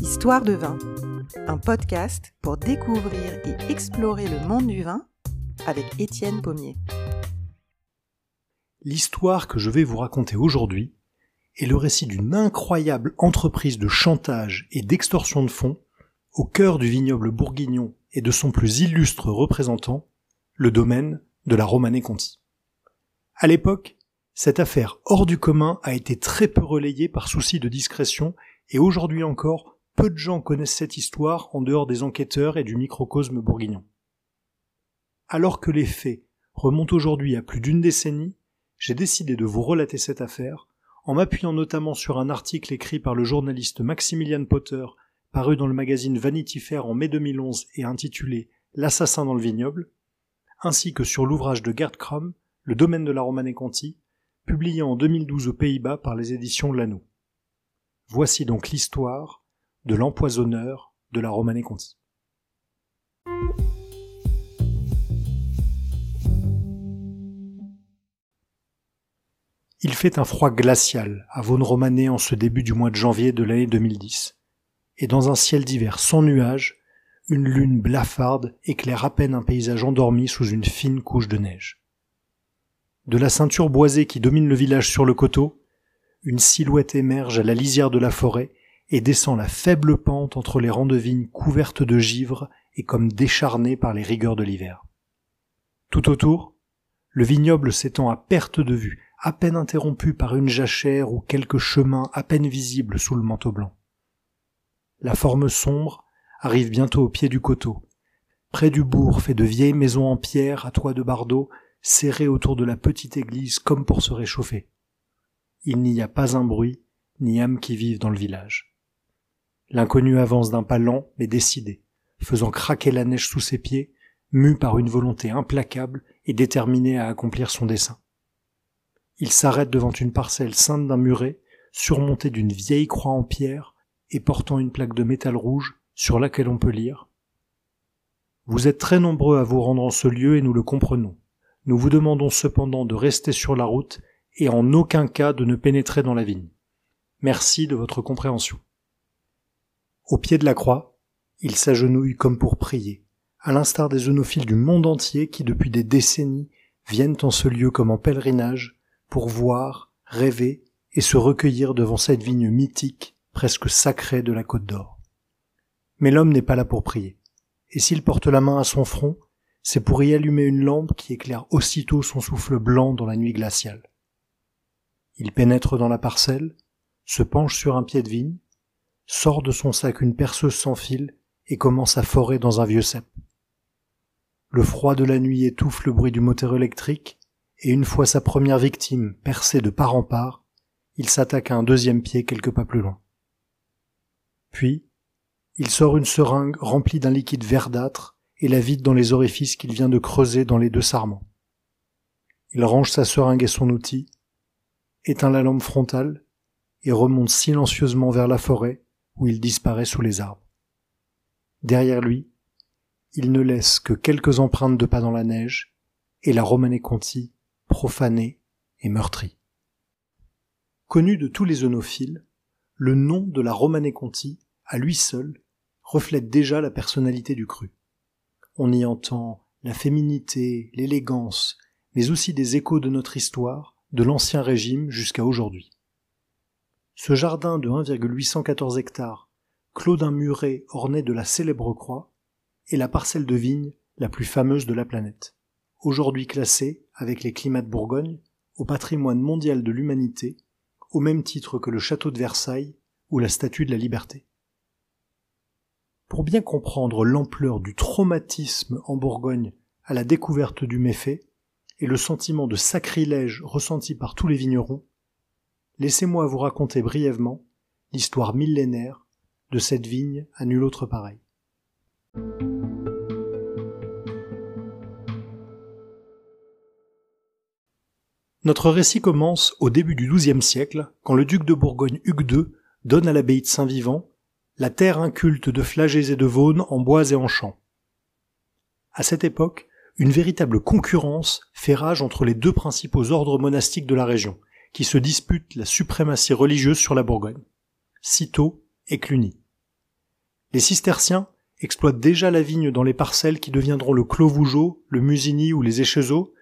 Histoire de vin, un podcast pour découvrir et explorer le monde du vin avec Étienne Pommier. L'histoire que je vais vous raconter aujourd'hui est le récit d'une incroyable entreprise de chantage et d'extorsion de fonds au cœur du vignoble bourguignon et de son plus illustre représentant, le domaine de la Romanée Conti. À l'époque, cette affaire hors du commun a été très peu relayée par souci de discrétion et aujourd'hui encore, peu de gens connaissent cette histoire en dehors des enquêteurs et du microcosme bourguignon. Alors que les faits remontent aujourd'hui à plus d'une décennie, j'ai décidé de vous relater cette affaire en m'appuyant notamment sur un article écrit par le journaliste Maximilian Potter paru dans le magazine Vanity Fair en mai 2011 et intitulé L'assassin dans le vignoble, ainsi que sur l'ouvrage de Gerd Krum, Le domaine de la Romanée Conti, publié en 2012 aux Pays-Bas par les éditions Lano. Voici donc l'histoire de l'empoisonneur de la Romanée Conti. Il fait un froid glacial à Vaune Romanée en ce début du mois de janvier de l'année 2010. Et dans un ciel d'hiver sans nuages, une lune blafarde éclaire à peine un paysage endormi sous une fine couche de neige. De la ceinture boisée qui domine le village sur le coteau, une silhouette émerge à la lisière de la forêt et descend la faible pente entre les rangs de vignes couvertes de givre et comme décharnées par les rigueurs de l'hiver. Tout autour, le vignoble s'étend à perte de vue, à peine interrompu par une jachère ou quelques chemins à peine visibles sous le manteau blanc. La forme sombre arrive bientôt au pied du coteau. Près du bourg fait de vieilles maisons en pierre à toit de bardeaux, serrées autour de la petite église comme pour se réchauffer. Il n'y a pas un bruit, ni âme qui vive dans le village. L'inconnu avance d'un pas lent mais décidé, faisant craquer la neige sous ses pieds, mu par une volonté implacable et déterminé à accomplir son dessein. Il s'arrête devant une parcelle ceinte d'un muret, surmontée d'une vieille croix en pierre, et portant une plaque de métal rouge sur laquelle on peut lire Vous êtes très nombreux à vous rendre en ce lieu et nous le comprenons. Nous vous demandons cependant de rester sur la route et en aucun cas de ne pénétrer dans la vigne. Merci de votre compréhension. Au pied de la croix, il s'agenouille comme pour prier, à l'instar des œnophiles du monde entier qui depuis des décennies viennent en ce lieu comme en pèlerinage pour voir, rêver et se recueillir devant cette vigne mythique presque sacré de la côte d'or. Mais l'homme n'est pas là pour prier, et s'il porte la main à son front, c'est pour y allumer une lampe qui éclaire aussitôt son souffle blanc dans la nuit glaciale. Il pénètre dans la parcelle, se penche sur un pied de vigne, sort de son sac une perceuse sans fil et commence à forer dans un vieux cep. Le froid de la nuit étouffe le bruit du moteur électrique, et une fois sa première victime percée de part en part, il s'attaque à un deuxième pied quelques pas plus loin. Puis, il sort une seringue remplie d'un liquide verdâtre et la vide dans les orifices qu'il vient de creuser dans les deux sarments. Il range sa seringue et son outil, éteint la lampe frontale et remonte silencieusement vers la forêt où il disparaît sous les arbres. Derrière lui, il ne laisse que quelques empreintes de pas dans la neige et la Romanée Conti profanée et meurtrie. Connu de tous les œnophiles, le nom de la Romanée Conti, à lui seul, reflète déjà la personnalité du cru. On y entend la féminité, l'élégance, mais aussi des échos de notre histoire, de l'ancien régime jusqu'à aujourd'hui. Ce jardin de 1,814 hectares, clos d'un muret orné de la célèbre croix, est la parcelle de vigne la plus fameuse de la planète, aujourd'hui classée, avec les climats de Bourgogne, au patrimoine mondial de l'humanité au même titre que le château de Versailles ou la statue de la liberté. Pour bien comprendre l'ampleur du traumatisme en Bourgogne à la découverte du méfait et le sentiment de sacrilège ressenti par tous les vignerons, laissez-moi vous raconter brièvement l'histoire millénaire de cette vigne à nul autre pareil. Notre récit commence au début du XIIe siècle, quand le duc de Bourgogne Hugues II donne à l'abbaye de Saint-Vivant la terre inculte de Flagey et de Vaune en bois et en champs. À cette époque, une véritable concurrence fait rage entre les deux principaux ordres monastiques de la région, qui se disputent la suprématie religieuse sur la Bourgogne, Cîteaux et Cluny. Les cisterciens exploitent déjà la vigne dans les parcelles qui deviendront le Clos Vougeot, le Musigny ou les Échezeaux.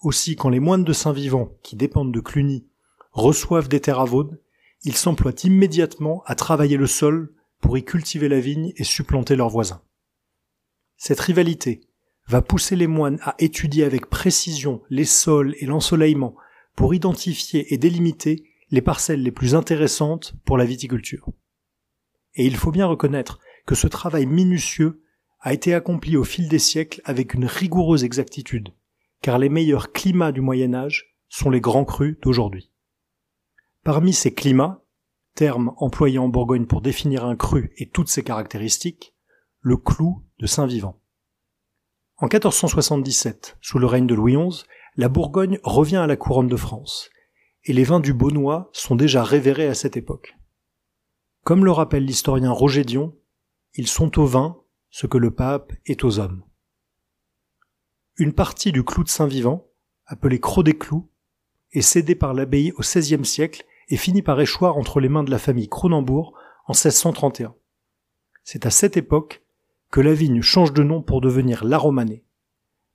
Aussi, quand les moines de Saint-Vivant, qui dépendent de Cluny, reçoivent des terres à Vaudne, ils s'emploient immédiatement à travailler le sol pour y cultiver la vigne et supplanter leurs voisins. Cette rivalité va pousser les moines à étudier avec précision les sols et l'ensoleillement pour identifier et délimiter les parcelles les plus intéressantes pour la viticulture. Et il faut bien reconnaître que ce travail minutieux a été accompli au fil des siècles avec une rigoureuse exactitude, car les meilleurs climats du Moyen Âge sont les grands crus d'aujourd'hui. Parmi ces climats, terme employé en Bourgogne pour définir un cru et toutes ses caractéristiques, le clou de Saint-Vivant. En 1477, sous le règne de Louis XI, la Bourgogne revient à la couronne de France, et les vins du Beaunois sont déjà révérés à cette époque. Comme le rappelle l'historien Roger Dion, ils sont au vin ce que le pape est aux hommes. Une partie du clou de Saint-Vivant, appelé Croc des Clous, est cédée par l'abbaye au XVIe siècle et finit par échoir entre les mains de la famille Cronenbourg en 1631. C'est à cette époque que la vigne change de nom pour devenir la Romanée.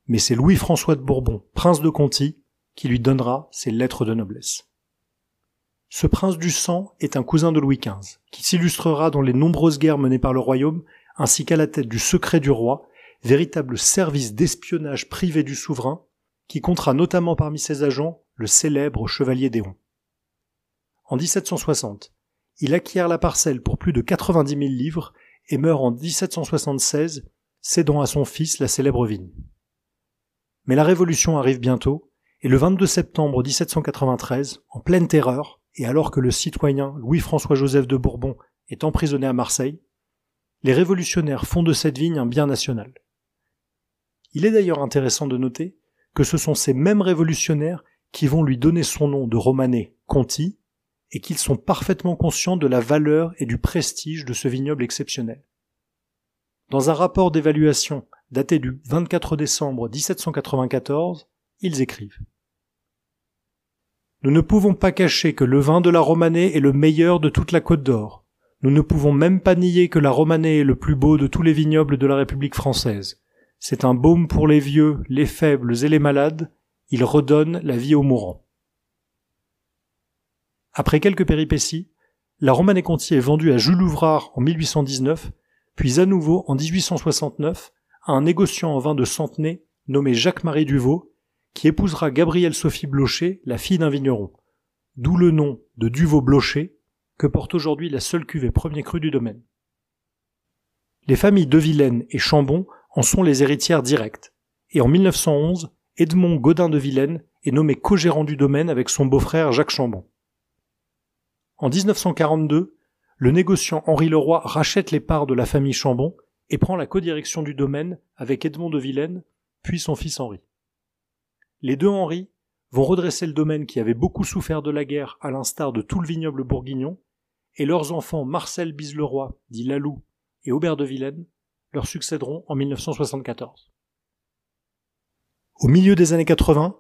Mais c'est Louis-François de Bourbon, prince de Conti, qui lui donnera ses lettres de noblesse. Ce prince du sang est un cousin de Louis XV, qui s'illustrera dans les nombreuses guerres menées par le royaume, ainsi qu'à la tête du secret du roi, véritable service d'espionnage privé du souverain, qui comptera notamment parmi ses agents le célèbre chevalier d'Héron. En 1760, il acquiert la parcelle pour plus de 90 000 livres et meurt en 1776, cédant à son fils la célèbre vigne. Mais la Révolution arrive bientôt, et le 22 septembre 1793, en pleine terreur, et alors que le citoyen Louis-François-Joseph de Bourbon est emprisonné à Marseille, les révolutionnaires font de cette vigne un bien national. Il est d'ailleurs intéressant de noter que ce sont ces mêmes révolutionnaires qui vont lui donner son nom de romané Conti, et qu'ils sont parfaitement conscients de la valeur et du prestige de ce vignoble exceptionnel. Dans un rapport d'évaluation daté du 24 décembre 1794, ils écrivent Nous ne pouvons pas cacher que le vin de la Romanée est le meilleur de toute la Côte d'Or. Nous ne pouvons même pas nier que la Romanée est le plus beau de tous les vignobles de la République française. C'est un baume pour les vieux, les faibles et les malades. Il redonne la vie aux mourants. Après quelques péripéties, la Romanée Conti est vendue à Jules Ouvrard en 1819, puis à nouveau en 1869 à un négociant en vin de Centenay nommé Jacques-Marie Duvaux, qui épousera Gabrielle Sophie Blocher, la fille d'un vigneron, d'où le nom de Duvaux-Blocher, que porte aujourd'hui la seule cuvée premier cru du domaine. Les familles de Vilaine et Chambon en sont les héritières directes, et en 1911, Edmond Godin de Vilaine est nommé co-gérant du domaine avec son beau-frère Jacques Chambon. En 1942, le négociant Henri Leroy rachète les parts de la famille Chambon et prend la codirection du domaine avec Edmond de Vilaine, puis son fils Henri. Les deux Henri vont redresser le domaine qui avait beaucoup souffert de la guerre à l'instar de tout le vignoble bourguignon, et leurs enfants Marcel Bisleroy, dit Lalou, et Aubert de Vilaine leur succéderont en 1974. Au milieu des années 80,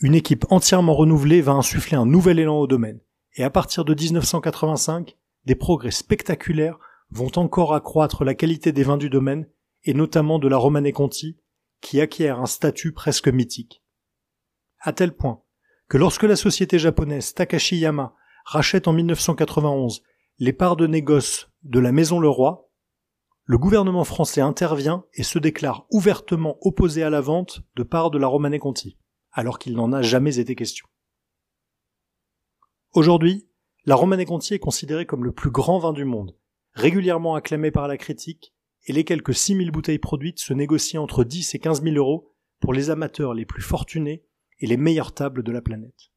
une équipe entièrement renouvelée va insuffler un nouvel élan au domaine, et à partir de 1985, des progrès spectaculaires vont encore accroître la qualité des vins du domaine, et notamment de la Romanée Conti, qui acquiert un statut presque mythique. À tel point que lorsque la société japonaise Takashiyama rachète en 1991 les parts de négoce de la Maison Leroy, le gouvernement français intervient et se déclare ouvertement opposé à la vente de parts de la Romanée Conti, alors qu'il n'en a jamais été question. Aujourd'hui, la Romanée Conti est considérée comme le plus grand vin du monde, régulièrement acclamé par la critique, et les quelques 6000 bouteilles produites se négocient entre 10 et 15 000 euros pour les amateurs les plus fortunés et les meilleures tables de la planète.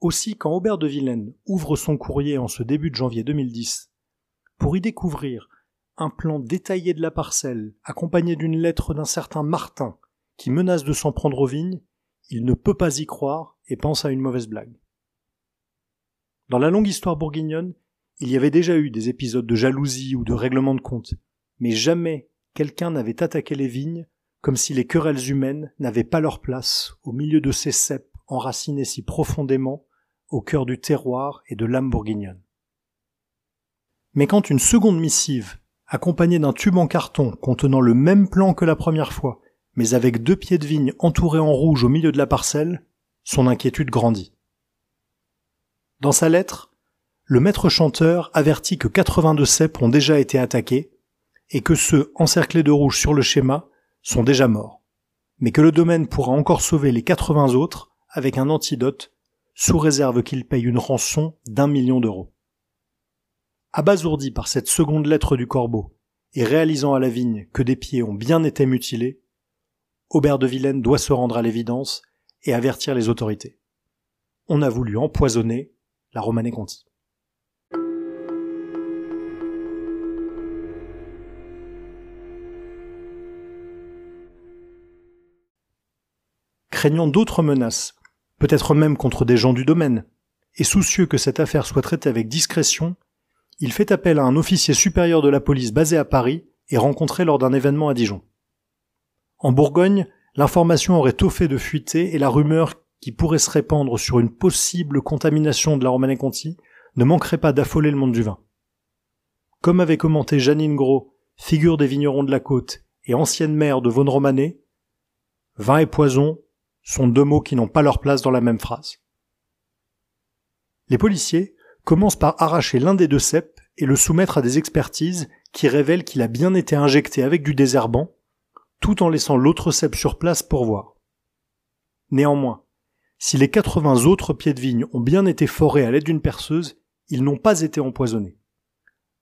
Aussi, quand Aubert de Vilaine ouvre son courrier en ce début de janvier 2010, pour y découvrir un plan détaillé de la parcelle, accompagné d'une lettre d'un certain Martin, qui menace de s'en prendre aux vignes, il ne peut pas y croire et pense à une mauvaise blague. Dans la longue histoire bourguignonne, il y avait déjà eu des épisodes de jalousie ou de règlement de compte, mais jamais quelqu'un n'avait attaqué les vignes comme si les querelles humaines n'avaient pas leur place au milieu de ces ceps enracinés si profondément au cœur du terroir et de l'âme bourguignonne. Mais quand une seconde missive, accompagnée d'un tube en carton contenant le même plan que la première fois, mais avec deux pieds de vigne entourés en rouge au milieu de la parcelle, son inquiétude grandit. Dans sa lettre, le maître chanteur avertit que 82 ceps ont déjà été attaqués et que ceux encerclés de rouge sur le schéma sont déjà morts, mais que le domaine pourra encore sauver les 80 autres avec un antidote sous réserve qu'il paye une rançon d'un million d'euros. Abasourdi par cette seconde lettre du corbeau et réalisant à la vigne que des pieds ont bien été mutilés, Aubert de Vilaine doit se rendre à l'évidence et avertir les autorités. On a voulu empoisonner la Romanée Conti. Craignant d'autres menaces, peut-être même contre des gens du domaine, et soucieux que cette affaire soit traitée avec discrétion, il fait appel à un officier supérieur de la police basé à Paris et rencontré lors d'un événement à Dijon. En Bourgogne, l'information aurait tôt fait de fuiter et la rumeur qui pourrait se répandre sur une possible contamination de la Romanée Conti ne manquerait pas d'affoler le monde du vin. Comme avait commenté Janine Gros, figure des vignerons de la côte et ancienne maire de Vaune Romanée, vin et poison sont deux mots qui n'ont pas leur place dans la même phrase. Les policiers commencent par arracher l'un des deux ceps et le soumettre à des expertises qui révèlent qu'il a bien été injecté avec du désherbant, tout en laissant l'autre cep sur place pour voir. Néanmoins, si les 80 autres pieds de vigne ont bien été forés à l'aide d'une perceuse, ils n'ont pas été empoisonnés.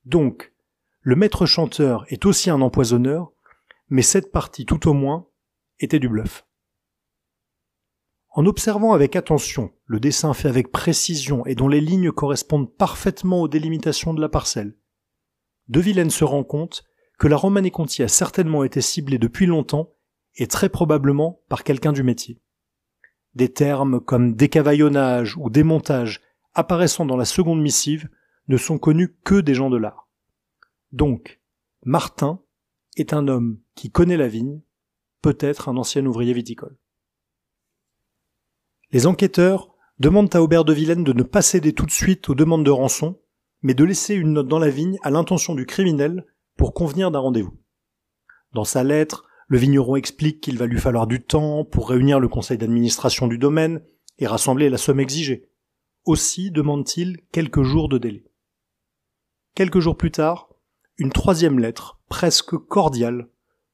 Donc, le maître chanteur est aussi un empoisonneur, mais cette partie tout au moins était du bluff. En observant avec attention le dessin fait avec précision et dont les lignes correspondent parfaitement aux délimitations de la parcelle, De Vilaine se rend compte que la Romanée Conti a certainement été ciblée depuis longtemps et très probablement par quelqu'un du métier. Des termes comme décavaillonnage ou démontage apparaissant dans la seconde missive ne sont connus que des gens de l'art. Donc, Martin est un homme qui connaît la vigne, peut-être un ancien ouvrier viticole. Les enquêteurs demandent à Aubert de Vilaine de ne pas céder tout de suite aux demandes de rançon, mais de laisser une note dans la vigne à l'intention du criminel pour convenir d'un rendez-vous. Dans sa lettre, le vigneron explique qu'il va lui falloir du temps pour réunir le conseil d'administration du domaine et rassembler la somme exigée. Aussi demande-t-il quelques jours de délai. Quelques jours plus tard, une troisième lettre, presque cordiale,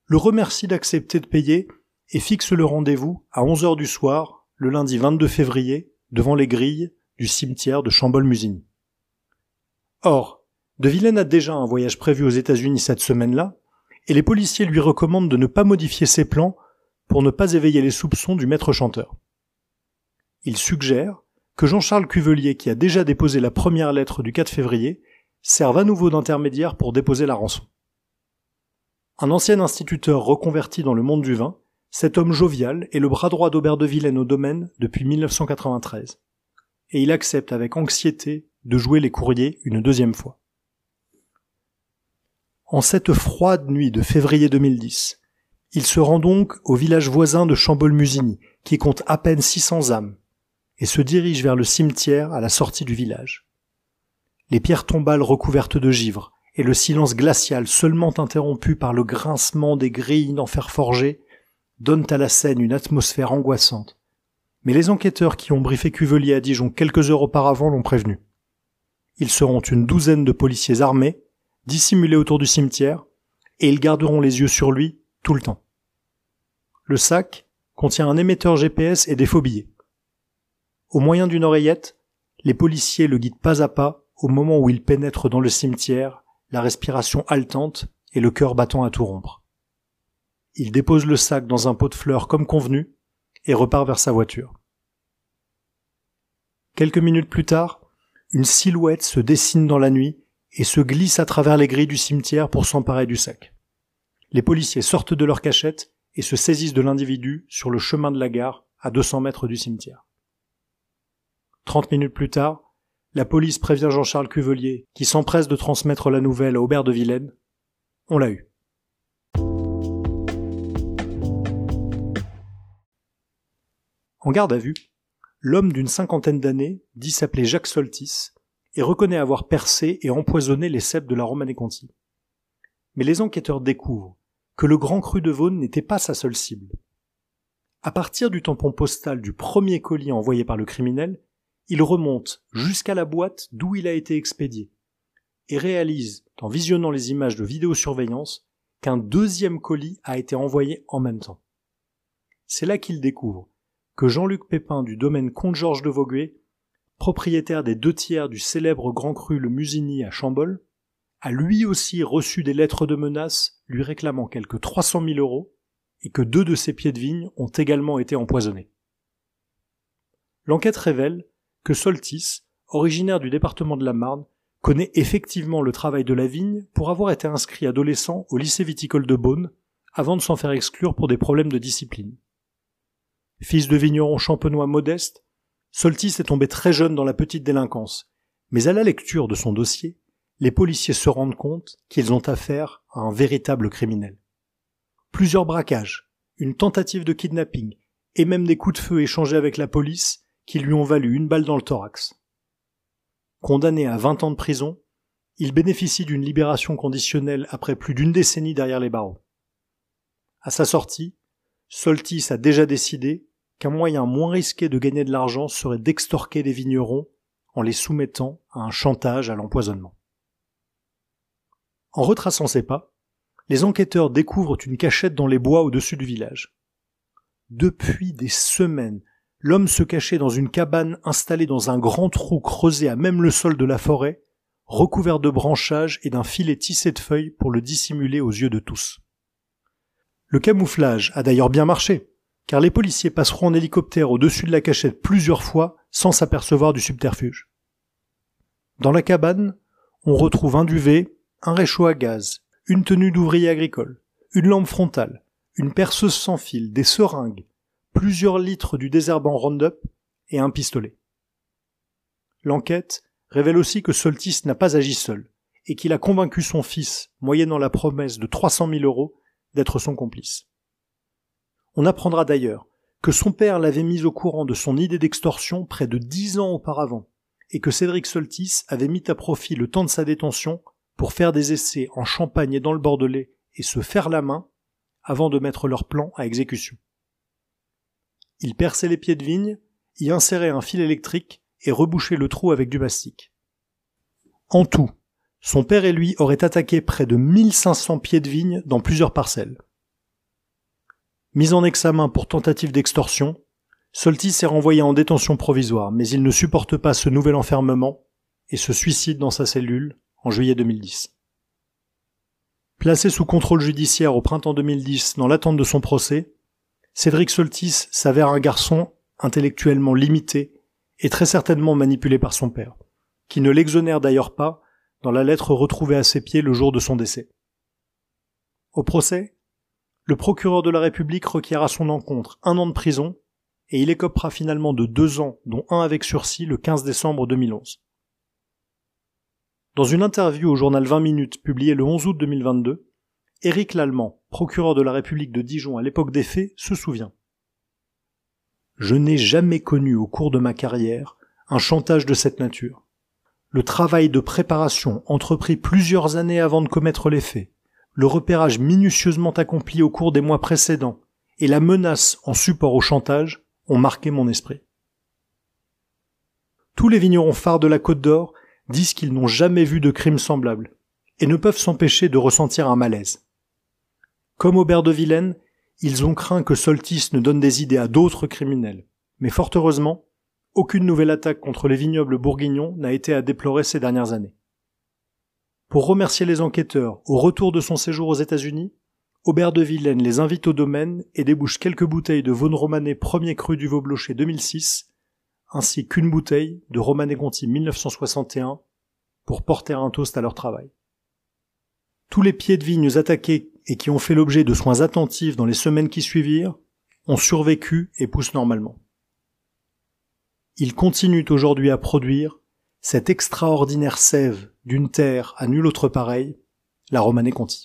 le remercie d'accepter de payer et fixe le rendez-vous à 11 heures du soir, le lundi 22 février, devant les grilles du cimetière de Chambol-Musigny. Or, De Vilaine a déjà un voyage prévu aux États-Unis cette semaine-là, et les policiers lui recommandent de ne pas modifier ses plans pour ne pas éveiller les soupçons du maître chanteur. Il suggère que Jean-Charles Cuvelier, qui a déjà déposé la première lettre du 4 février, serve à nouveau d'intermédiaire pour déposer la rançon. Un ancien instituteur reconverti dans le monde du vin, cet homme jovial est le bras droit d'Aubert de Vilaine au domaine depuis 1993. Et il accepte avec anxiété de jouer les courriers une deuxième fois. En cette froide nuit de février 2010, il se rend donc au village voisin de Chambol-Musigny, qui compte à peine 600 âmes, et se dirige vers le cimetière à la sortie du village. Les pierres tombales recouvertes de givre et le silence glacial seulement interrompu par le grincement des grilles en fer forgé donnent à la scène une atmosphère angoissante. Mais les enquêteurs qui ont briefé Cuvelier à Dijon quelques heures auparavant l'ont prévenu. Ils seront une douzaine de policiers armés dissimulés autour du cimetière, et ils garderont les yeux sur lui tout le temps. Le sac contient un émetteur GPS et des faux billets. Au moyen d'une oreillette, les policiers le guident pas à pas au moment où il pénètre dans le cimetière, la respiration haletante et le cœur battant à tout rompre. Il dépose le sac dans un pot de fleurs comme convenu et repart vers sa voiture. Quelques minutes plus tard, une silhouette se dessine dans la nuit et se glisse à travers les grilles du cimetière pour s'emparer du sac. Les policiers sortent de leur cachette et se saisissent de l'individu sur le chemin de la gare à 200 mètres du cimetière. Trente minutes plus tard, la police prévient Jean-Charles Cuvelier, qui s'empresse de transmettre la nouvelle à Aubert de Vilaine. On l'a eu. En garde à vue, l'homme d'une cinquantaine d'années dit s'appeler Jacques Soltis et reconnaît avoir percé et empoisonné les cèpes de la Romanée Conti. Mais les enquêteurs découvrent que le grand cru de Vaune n'était pas sa seule cible. À partir du tampon postal du premier colis envoyé par le criminel, il remonte jusqu'à la boîte d'où il a été expédié et réalise, en visionnant les images de vidéosurveillance, qu'un deuxième colis a été envoyé en même temps. C'est là qu'il découvre que Jean-Luc Pépin du domaine Comte-Georges de Vauguet, propriétaire des deux tiers du célèbre Grand Cru le Musigny à Chambol, a lui aussi reçu des lettres de menaces lui réclamant quelques 300 000 euros et que deux de ses pieds de vigne ont également été empoisonnés. L'enquête révèle que Soltis, originaire du département de la Marne, connaît effectivement le travail de la vigne pour avoir été inscrit adolescent au lycée viticole de Beaune avant de s'en faire exclure pour des problèmes de discipline. Fils de vigneron champenois modeste, Soltis est tombé très jeune dans la petite délinquance, mais à la lecture de son dossier, les policiers se rendent compte qu'ils ont affaire à un véritable criminel. Plusieurs braquages, une tentative de kidnapping, et même des coups de feu échangés avec la police qui lui ont valu une balle dans le thorax. Condamné à 20 ans de prison, il bénéficie d'une libération conditionnelle après plus d'une décennie derrière les barreaux. À sa sortie, Soltis a déjà décidé qu'un moyen moins risqué de gagner de l'argent serait d'extorquer des vignerons en les soumettant à un chantage à l'empoisonnement. En retraçant ses pas, les enquêteurs découvrent une cachette dans les bois au-dessus du village. Depuis des semaines, l'homme se cachait dans une cabane installée dans un grand trou creusé à même le sol de la forêt, recouvert de branchages et d'un filet tissé de feuilles pour le dissimuler aux yeux de tous. Le camouflage a d'ailleurs bien marché, car les policiers passeront en hélicoptère au-dessus de la cachette plusieurs fois sans s'apercevoir du subterfuge. Dans la cabane, on retrouve un duvet, un réchaud à gaz, une tenue d'ouvrier agricole, une lampe frontale, une perceuse sans fil, des seringues, plusieurs litres du désherbant Roundup et un pistolet. L'enquête révèle aussi que Soltis n'a pas agi seul et qu'il a convaincu son fils, moyennant la promesse de 300 000 euros, d'être son complice. On apprendra d'ailleurs que son père l'avait mis au courant de son idée d'extorsion près de dix ans auparavant, et que Cédric Soltis avait mis à profit le temps de sa détention pour faire des essais en Champagne et dans le Bordelais et se faire la main avant de mettre leur plan à exécution. Il perçait les pieds de vigne, y insérait un fil électrique et rebouchait le trou avec du mastic. En tout, son père et lui auraient attaqué près de 1500 pieds de vigne dans plusieurs parcelles. Mis en examen pour tentative d'extorsion, Soltis est renvoyé en détention provisoire, mais il ne supporte pas ce nouvel enfermement et se suicide dans sa cellule en juillet 2010. Placé sous contrôle judiciaire au printemps 2010 dans l'attente de son procès, Cédric Soltis s'avère un garçon intellectuellement limité et très certainement manipulé par son père, qui ne l'exonère d'ailleurs pas dans la lettre retrouvée à ses pieds le jour de son décès. Au procès, le procureur de la République requiert à son encontre un an de prison et il écopera finalement de deux ans, dont un avec sursis le 15 décembre 2011. Dans une interview au journal 20 minutes publiée le 11 août 2022, Éric Lallemand, procureur de la République de Dijon à l'époque des faits, se souvient. Je n'ai jamais connu au cours de ma carrière un chantage de cette nature. Le travail de préparation entrepris plusieurs années avant de commettre les faits, le repérage minutieusement accompli au cours des mois précédents et la menace en support au chantage ont marqué mon esprit. Tous les vignerons phares de la Côte d'Or disent qu'ils n'ont jamais vu de crime semblable, et ne peuvent s'empêcher de ressentir un malaise. Comme Aubert de Vilaine, ils ont craint que Soltis ne donne des idées à d'autres criminels, mais fort heureusement, aucune nouvelle attaque contre les vignobles bourguignons n'a été à déplorer ces dernières années. Pour remercier les enquêteurs au retour de son séjour aux États-Unis, Aubert de Vilaine les invite au domaine et débouche quelques bouteilles de Vaune Romanée premier cru du Vaublocher 2006 ainsi qu'une bouteille de Romanée Conti 1961 pour porter un toast à leur travail. Tous les pieds de vignes attaqués et qui ont fait l'objet de soins attentifs dans les semaines qui suivirent ont survécu et poussent normalement. Ils continuent aujourd'hui à produire cette extraordinaire sève d'une terre à nulle autre pareille, la Romanée Conti.